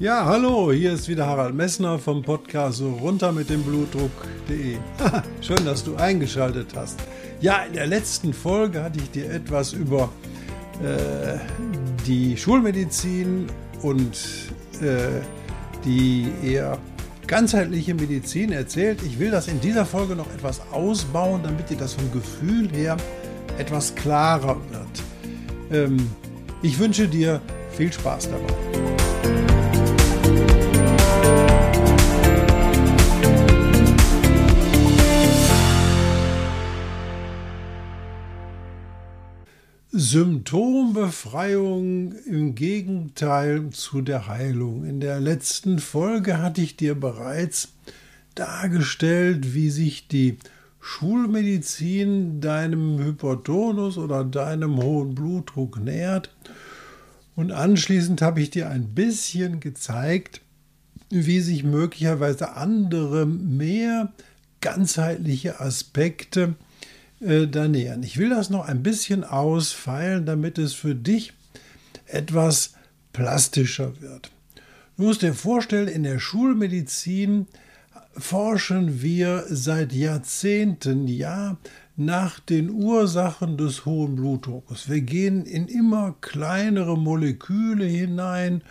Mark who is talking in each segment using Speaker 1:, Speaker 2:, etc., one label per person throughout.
Speaker 1: Ja, hallo, hier ist wieder Harald Messner vom Podcast runter mit dem Blutdruck.de. Schön, dass du eingeschaltet hast. Ja, in der letzten Folge hatte ich dir etwas über äh, die Schulmedizin und äh, die eher ganzheitliche Medizin erzählt. Ich will das in dieser Folge noch etwas ausbauen, damit dir das vom Gefühl her etwas klarer wird. Ähm, ich wünsche dir viel Spaß dabei. Symptombefreiung im Gegenteil zu der Heilung. In der letzten Folge hatte ich dir bereits dargestellt, wie sich die Schulmedizin deinem Hypertonus oder deinem hohen Blutdruck nähert. Und anschließend habe ich dir ein bisschen gezeigt, wie sich möglicherweise andere mehr ganzheitliche Aspekte äh, da nähern. Ich will das noch ein bisschen ausfeilen, damit es für dich etwas plastischer wird. Du musst dir vorstellen, in der Schulmedizin forschen wir seit Jahrzehnten, ja, nach den Ursachen des hohen Blutdrucks. Wir gehen in immer kleinere Moleküle hinein.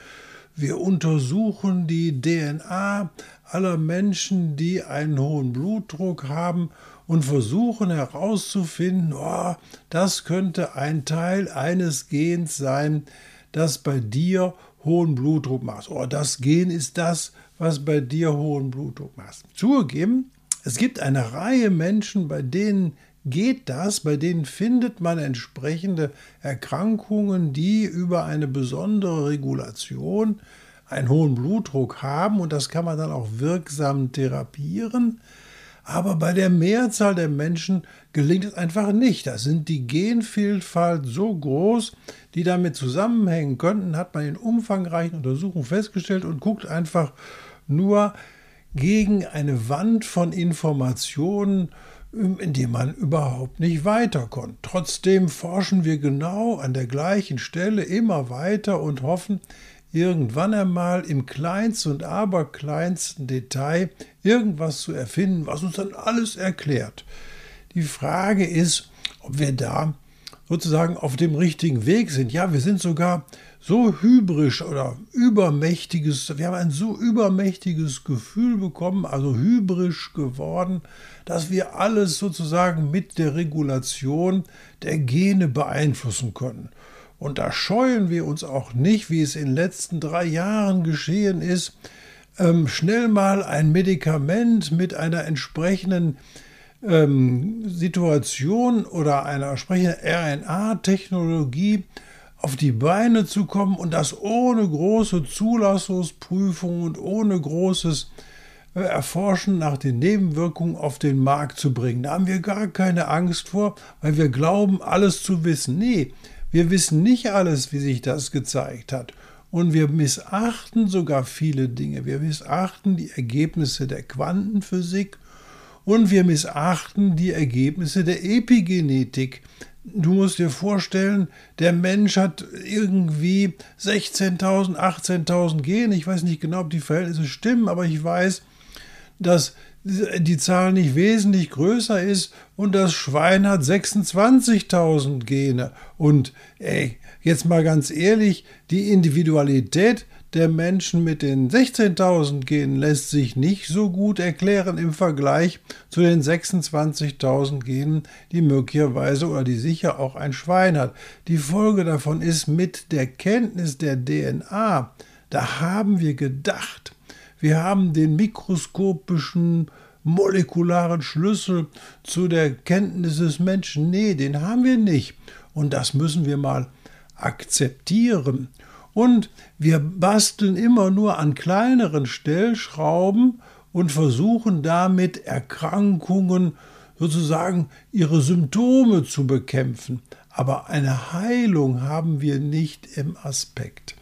Speaker 1: Wir untersuchen die DNA aller Menschen, die einen hohen Blutdruck haben und versuchen herauszufinden, oh, das könnte ein Teil eines Gens sein, das bei dir hohen Blutdruck macht. Oh, das Gen ist das, was bei dir hohen Blutdruck macht. Zugegeben, es gibt eine Reihe Menschen, bei denen geht das, bei denen findet man entsprechende Erkrankungen, die über eine besondere Regulation einen hohen Blutdruck haben und das kann man dann auch wirksam therapieren. Aber bei der Mehrzahl der Menschen gelingt es einfach nicht. Da sind die Genvielfalt so groß, die damit zusammenhängen könnten, hat man in umfangreichen Untersuchungen festgestellt und guckt einfach nur gegen eine Wand von Informationen, in die man überhaupt nicht weiterkommt. Trotzdem forschen wir genau an der gleichen Stelle immer weiter und hoffen, irgendwann einmal im kleinsten und aberkleinsten Detail irgendwas zu erfinden, was uns dann alles erklärt. Die Frage ist, ob wir da sozusagen auf dem richtigen Weg sind. Ja, wir sind sogar so hybrisch oder übermächtiges, wir haben ein so übermächtiges Gefühl bekommen, also hybrisch geworden, dass wir alles sozusagen mit der Regulation der Gene beeinflussen können. Und da scheuen wir uns auch nicht, wie es in den letzten drei Jahren geschehen ist, ähm, schnell mal ein Medikament mit einer entsprechenden ähm, Situation oder einer entsprechenden RNA-Technologie auf die Beine zu kommen und das ohne große Zulassungsprüfung und ohne großes äh, Erforschen nach den Nebenwirkungen auf den Markt zu bringen. Da haben wir gar keine Angst vor, weil wir glauben, alles zu wissen. Nee, wir wissen nicht alles, wie sich das gezeigt hat. Und wir missachten sogar viele Dinge. Wir missachten die Ergebnisse der Quantenphysik und wir missachten die Ergebnisse der Epigenetik. Du musst dir vorstellen, der Mensch hat irgendwie 16.000, 18.000 Gene. Ich weiß nicht genau, ob die Verhältnisse stimmen, aber ich weiß, dass die Zahl nicht wesentlich größer ist und das Schwein hat 26.000 Gene. Und ey, jetzt mal ganz ehrlich, die Individualität der Menschen mit den 16.000 Genen lässt sich nicht so gut erklären im Vergleich zu den 26.000 Genen, die möglicherweise oder die sicher auch ein Schwein hat. Die Folge davon ist mit der Kenntnis der DNA, da haben wir gedacht, wir haben den mikroskopischen molekularen Schlüssel zu der Kenntnis des Menschen. Nee, den haben wir nicht. Und das müssen wir mal akzeptieren. Und wir basteln immer nur an kleineren Stellschrauben und versuchen damit Erkrankungen sozusagen ihre Symptome zu bekämpfen. Aber eine Heilung haben wir nicht im Aspekt.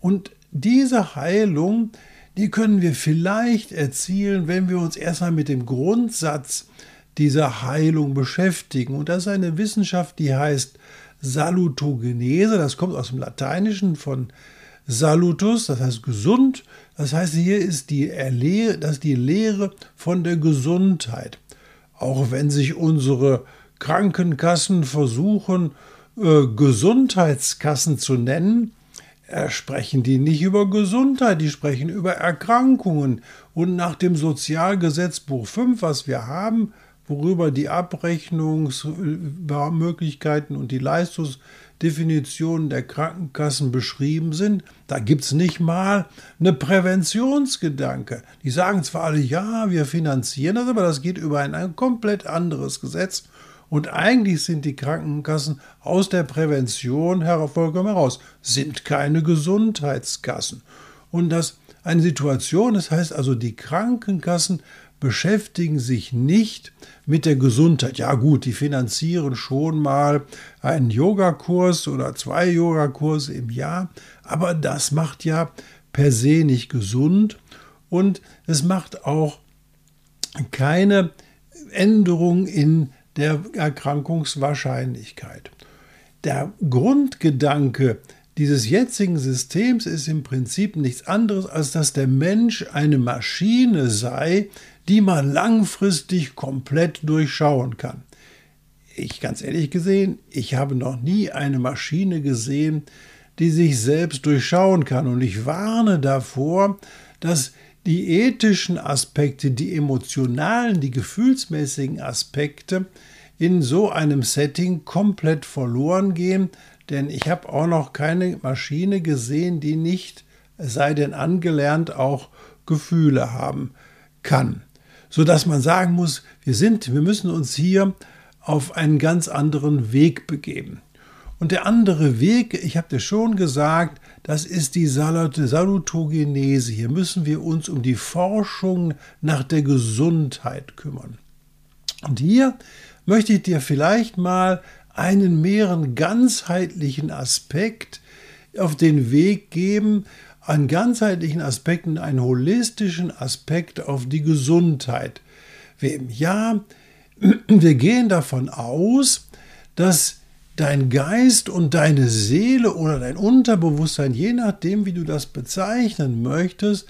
Speaker 1: Und diese Heilung, die können wir vielleicht erzielen, wenn wir uns erstmal mit dem Grundsatz dieser Heilung beschäftigen. Und das ist eine Wissenschaft, die heißt Salutogenese. Das kommt aus dem Lateinischen von Salutus, das heißt gesund. Das heißt, hier ist die, Lehre, das ist die Lehre von der Gesundheit. Auch wenn sich unsere Krankenkassen versuchen, äh, Gesundheitskassen zu nennen, sprechen die nicht über Gesundheit, die sprechen über Erkrankungen. Und nach dem Sozialgesetzbuch 5, was wir haben, worüber die Abrechnungsmöglichkeiten und die Leistungsdefinitionen der Krankenkassen beschrieben sind, da gibt es nicht mal eine Präventionsgedanke. Die sagen zwar alle, ja, wir finanzieren das, aber das geht über ein, ein komplett anderes Gesetz. Und eigentlich sind die Krankenkassen aus der Prävention vollkommen heraus, sind keine Gesundheitskassen. Und das eine Situation, das heißt also, die Krankenkassen beschäftigen sich nicht mit der Gesundheit. Ja gut, die finanzieren schon mal einen Yogakurs oder zwei Yogakurse im Jahr, aber das macht ja per se nicht gesund und es macht auch keine Änderung in der Erkrankungswahrscheinlichkeit. Der Grundgedanke dieses jetzigen Systems ist im Prinzip nichts anderes, als dass der Mensch eine Maschine sei, die man langfristig komplett durchschauen kann. Ich ganz ehrlich gesehen, ich habe noch nie eine Maschine gesehen, die sich selbst durchschauen kann. Und ich warne davor, dass die ethischen Aspekte, die emotionalen, die gefühlsmäßigen Aspekte in so einem Setting komplett verloren gehen, denn ich habe auch noch keine Maschine gesehen, die nicht, sei denn angelernt, auch Gefühle haben kann. Sodass man sagen muss, wir sind, wir müssen uns hier auf einen ganz anderen Weg begeben. Und der andere Weg, ich habe dir schon gesagt, das ist die Salutogenese. Hier müssen wir uns um die Forschung nach der Gesundheit kümmern. Und hier möchte ich dir vielleicht mal einen mehreren ganzheitlichen Aspekt auf den Weg geben, einen ganzheitlichen Aspekten, einen holistischen Aspekt auf die Gesundheit. Ja, wir gehen davon aus, dass dein Geist und deine Seele oder dein Unterbewusstsein, je nachdem, wie du das bezeichnen möchtest,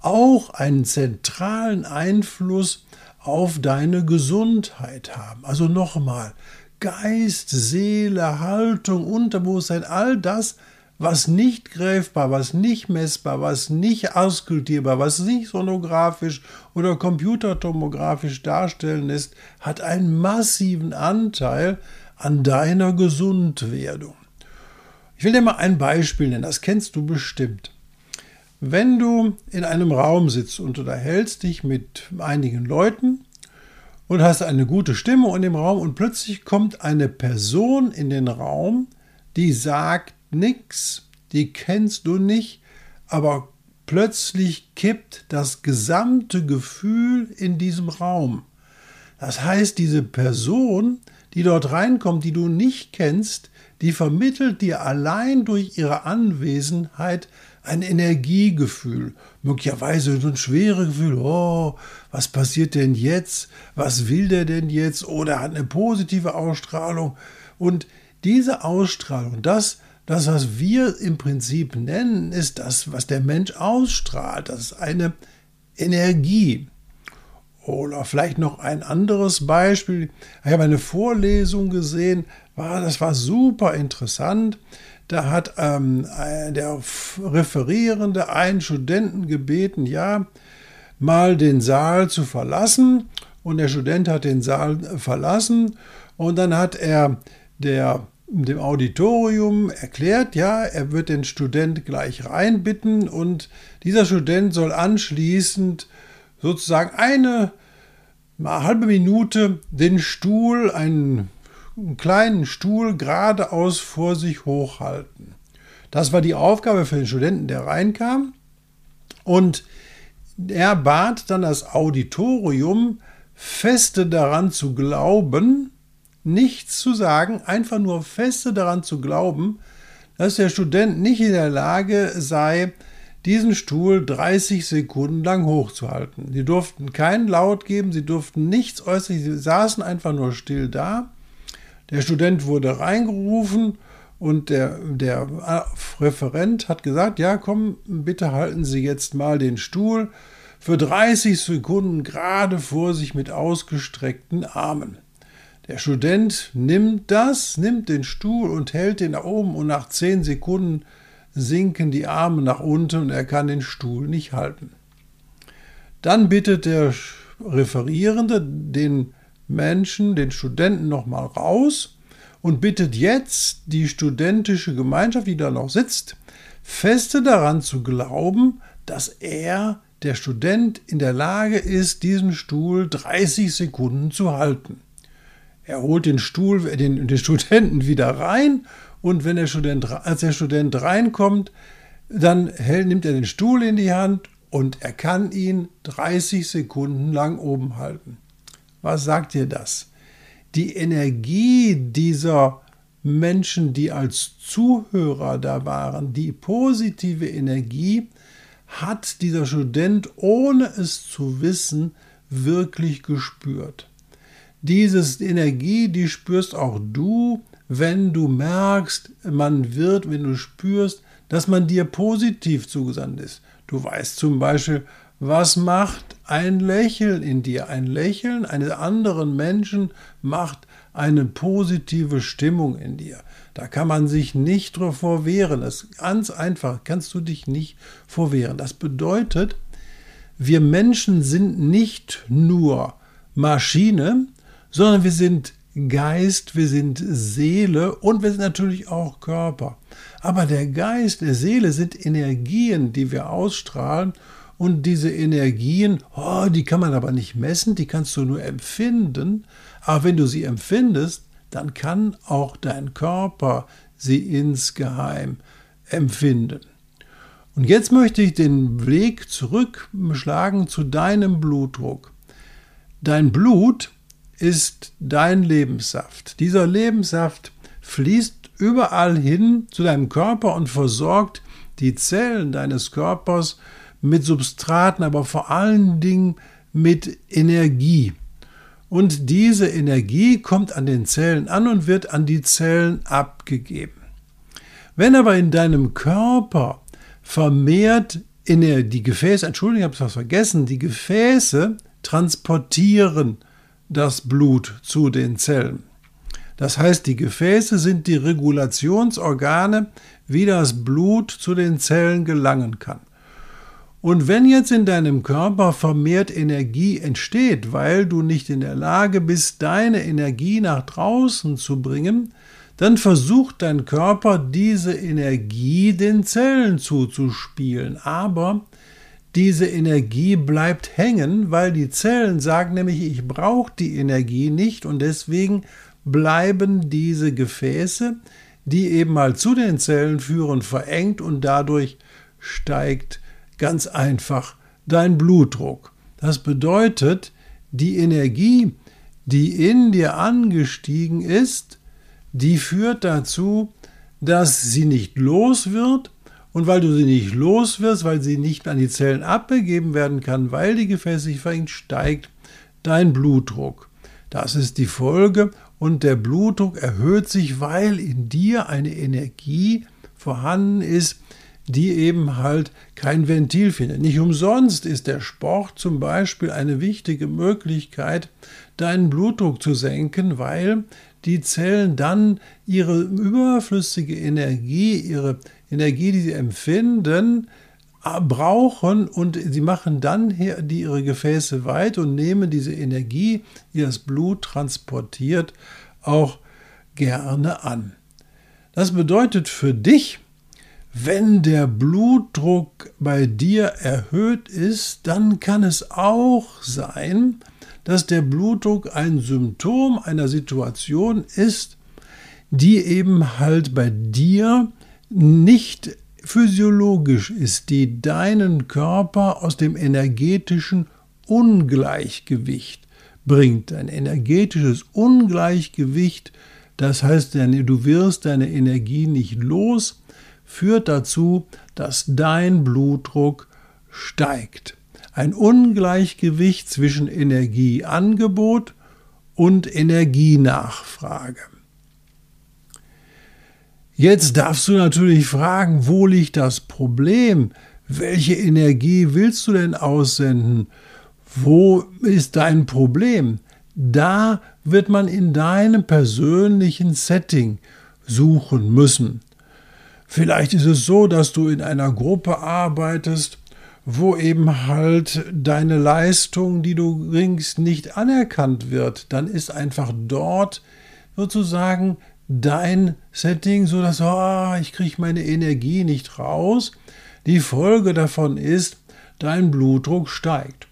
Speaker 1: auch einen zentralen Einfluss auf deine Gesundheit haben. Also nochmal, Geist, Seele, Haltung, Unterbewusstsein, all das, was nicht greifbar, was nicht messbar, was nicht auskultierbar, was nicht sonografisch oder computertomografisch darstellen ist, hat einen massiven Anteil an deiner Gesundwerdung. Ich will dir mal ein Beispiel nennen, das kennst du bestimmt. Wenn du in einem Raum sitzt und unterhältst dich mit einigen Leuten und hast eine gute Stimme in dem Raum und plötzlich kommt eine Person in den Raum, die sagt nichts, die kennst du nicht, aber plötzlich kippt das gesamte Gefühl in diesem Raum. Das heißt, diese Person, die dort reinkommt, die du nicht kennst, die vermittelt dir allein durch ihre Anwesenheit ein Energiegefühl, möglicherweise so ein schweres Gefühl, oh, was passiert denn jetzt? Was will der denn jetzt? Oder hat eine positive Ausstrahlung. Und diese Ausstrahlung, das, das, was wir im Prinzip nennen, ist das, was der Mensch ausstrahlt. Das ist eine Energie. Oder vielleicht noch ein anderes Beispiel. Ich habe eine Vorlesung gesehen, das war super interessant. Da hat ähm, der Referierende einen Studenten gebeten, ja, mal den Saal zu verlassen. Und der Student hat den Saal verlassen. Und dann hat er der, dem Auditorium erklärt, ja, er wird den Student gleich reinbitten. Und dieser Student soll anschließend sozusagen eine halbe Minute den Stuhl, einen einen kleinen Stuhl geradeaus vor sich hochhalten. Das war die Aufgabe für den Studenten, der reinkam. Und Er bat dann das Auditorium, feste daran zu glauben, nichts zu sagen, einfach nur feste daran zu glauben, dass der Student nicht in der Lage sei, diesen Stuhl 30 Sekunden lang hochzuhalten. Sie durften keinen Laut geben, sie durften nichts äußern, sie saßen einfach nur still da. Der Student wurde reingerufen und der, der Referent hat gesagt, ja komm, bitte halten Sie jetzt mal den Stuhl für 30 Sekunden gerade vor sich mit ausgestreckten Armen. Der Student nimmt das, nimmt den Stuhl und hält ihn nach oben und nach 10 Sekunden sinken die Arme nach unten und er kann den Stuhl nicht halten. Dann bittet der Referierende den Menschen, den Studenten nochmal raus und bittet jetzt die studentische Gemeinschaft, die da noch sitzt, feste daran zu glauben, dass er, der Student, in der Lage ist, diesen Stuhl 30 Sekunden zu halten. Er holt den Stuhl, den, den Studenten wieder rein und wenn der Student, als der Student reinkommt, dann hält, nimmt er den Stuhl in die Hand und er kann ihn 30 Sekunden lang oben halten. Was sagt dir das? Die Energie dieser Menschen, die als Zuhörer da waren, die positive Energie, hat dieser Student, ohne es zu wissen, wirklich gespürt. Diese Energie, die spürst auch du, wenn du merkst, man wird, wenn du spürst, dass man dir positiv zugesandt ist. Du weißt zum Beispiel, was macht ein Lächeln in dir? Ein Lächeln eines anderen Menschen macht eine positive Stimmung in dir. Da kann man sich nicht davor wehren. Das ist ganz einfach, kannst du dich nicht vorwehren. Das bedeutet, wir Menschen sind nicht nur Maschine, sondern wir sind Geist, wir sind Seele und wir sind natürlich auch Körper. Aber der Geist, der Seele sind Energien, die wir ausstrahlen und diese Energien, oh, die kann man aber nicht messen, die kannst du nur empfinden. Aber wenn du sie empfindest, dann kann auch dein Körper sie insgeheim empfinden. Und jetzt möchte ich den Weg zurückschlagen zu deinem Blutdruck. Dein Blut ist dein Lebenssaft. Dieser Lebenssaft fließt überall hin zu deinem Körper und versorgt die Zellen deines Körpers mit Substraten, aber vor allen Dingen mit Energie. Und diese Energie kommt an den Zellen an und wird an die Zellen abgegeben. Wenn aber in deinem Körper vermehrt in die Gefäße, Entschuldigung, ich habe was vergessen, die Gefäße transportieren das Blut zu den Zellen. Das heißt, die Gefäße sind die Regulationsorgane, wie das Blut zu den Zellen gelangen kann. Und wenn jetzt in deinem Körper vermehrt Energie entsteht, weil du nicht in der Lage bist, deine Energie nach draußen zu bringen, dann versucht dein Körper diese Energie den Zellen zuzuspielen. Aber diese Energie bleibt hängen, weil die Zellen sagen nämlich, ich brauche die Energie nicht und deswegen bleiben diese Gefäße, die eben mal zu den Zellen führen, verengt und dadurch steigt ganz einfach dein Blutdruck. Das bedeutet, die Energie, die in dir angestiegen ist, die führt dazu, dass sie nicht los wird und weil du sie nicht los wirst, weil sie nicht an die Zellen abgegeben werden kann, weil die Gefäße sich verengt, steigt dein Blutdruck. Das ist die Folge und der Blutdruck erhöht sich, weil in dir eine Energie vorhanden ist, die eben halt kein Ventil findet. Nicht umsonst ist der Sport zum Beispiel eine wichtige Möglichkeit, deinen Blutdruck zu senken, weil die Zellen dann ihre überflüssige Energie, ihre Energie, die sie empfinden, äh, brauchen und sie machen dann die ihre Gefäße weit und nehmen diese Energie, die das Blut transportiert, auch gerne an. Das bedeutet für dich, wenn der Blutdruck bei dir erhöht ist, dann kann es auch sein, dass der Blutdruck ein Symptom einer Situation ist, die eben halt bei dir nicht physiologisch ist, die deinen Körper aus dem energetischen Ungleichgewicht bringt. Ein energetisches Ungleichgewicht, das heißt, du wirst deine Energie nicht los, führt dazu, dass dein Blutdruck steigt. Ein Ungleichgewicht zwischen Energieangebot und Energienachfrage. Jetzt darfst du natürlich fragen, wo liegt das Problem? Welche Energie willst du denn aussenden? Wo ist dein Problem? Da wird man in deinem persönlichen Setting suchen müssen. Vielleicht ist es so, dass du in einer Gruppe arbeitest, wo eben halt deine Leistung, die du bringst, nicht anerkannt wird. Dann ist einfach dort sozusagen dein Setting, so dass oh, ich kriege meine Energie nicht raus. Die Folge davon ist, dein Blutdruck steigt.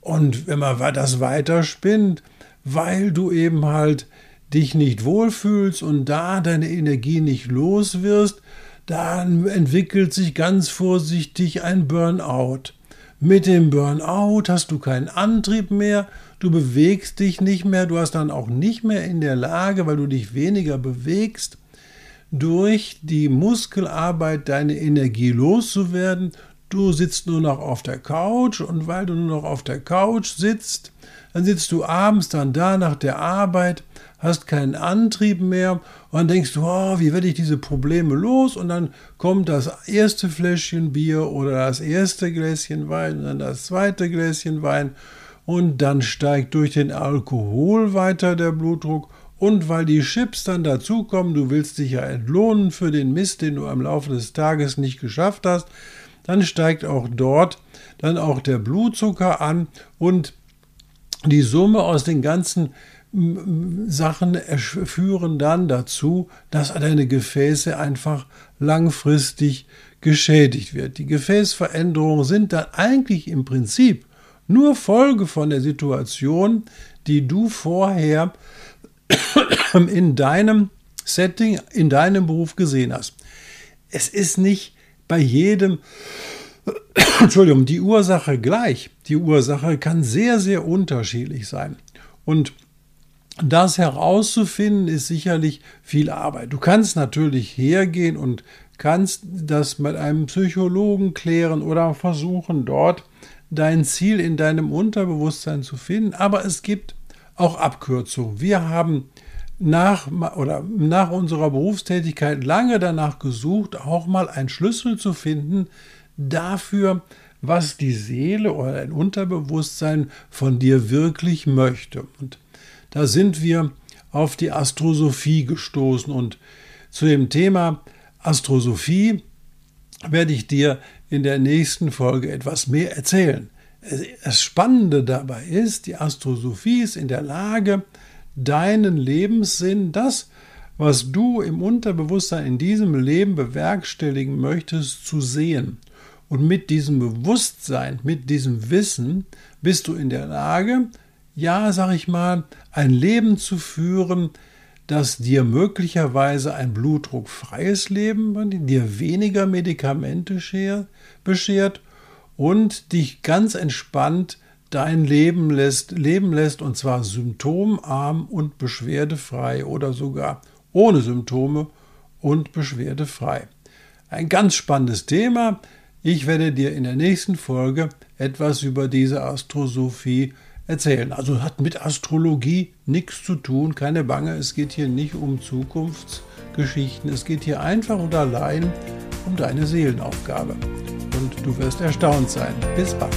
Speaker 1: Und wenn man das weiterspinnt, weil du eben halt dich nicht wohlfühlst und da deine Energie nicht los wirst, dann entwickelt sich ganz vorsichtig ein Burnout. Mit dem Burnout hast du keinen Antrieb mehr, du bewegst dich nicht mehr, du hast dann auch nicht mehr in der Lage, weil du dich weniger bewegst, durch die Muskelarbeit deine Energie loszuwerden. Du sitzt nur noch auf der Couch und weil du nur noch auf der Couch sitzt, dann sitzt du abends dann da nach der Arbeit, hast keinen Antrieb mehr und dann denkst du, oh, wie werde ich diese Probleme los? Und dann kommt das erste Fläschchen Bier oder das erste Gläschen Wein und dann das zweite Gläschen Wein. Und dann steigt durch den Alkohol weiter der Blutdruck. Und weil die Chips dann dazukommen, du willst dich ja entlohnen für den Mist, den du am Laufe des Tages nicht geschafft hast, dann steigt auch dort dann auch der Blutzucker an. Und die Summe aus den ganzen Sachen führen dann dazu, dass deine Gefäße einfach langfristig geschädigt wird. Die Gefäßveränderungen sind dann eigentlich im Prinzip nur Folge von der Situation, die du vorher in deinem Setting, in deinem Beruf gesehen hast. Es ist nicht bei jedem, Entschuldigung, die Ursache gleich. Die Ursache kann sehr, sehr unterschiedlich sein. Und das herauszufinden ist sicherlich viel Arbeit. Du kannst natürlich hergehen und kannst das mit einem Psychologen klären oder versuchen dort dein Ziel in deinem Unterbewusstsein zu finden, aber es gibt auch Abkürzungen. Wir haben nach, oder nach unserer Berufstätigkeit lange danach gesucht, auch mal einen Schlüssel zu finden dafür, was die Seele oder dein Unterbewusstsein von dir wirklich möchte. Und da sind wir auf die Astrosophie gestoßen und zu dem Thema Astrosophie werde ich dir in der nächsten Folge etwas mehr erzählen. Das Spannende dabei ist, die Astrosophie ist in der Lage, deinen Lebenssinn, das, was du im Unterbewusstsein in diesem Leben bewerkstelligen möchtest, zu sehen. Und mit diesem Bewusstsein, mit diesem Wissen bist du in der Lage, ja, sag ich mal, ein Leben zu führen, das dir möglicherweise ein blutdruckfreies Leben, dir weniger Medikamente beschert und dich ganz entspannt dein Leben lässt, leben lässt und zwar symptomarm und beschwerdefrei oder sogar ohne Symptome und beschwerdefrei. Ein ganz spannendes Thema. Ich werde dir in der nächsten Folge etwas über diese Astrosophie erzählen. Also hat mit Astrologie nichts zu tun, keine Bange, es geht hier nicht um Zukunftsgeschichten, es geht hier einfach und allein um deine Seelenaufgabe. Und du wirst erstaunt sein. Bis bald.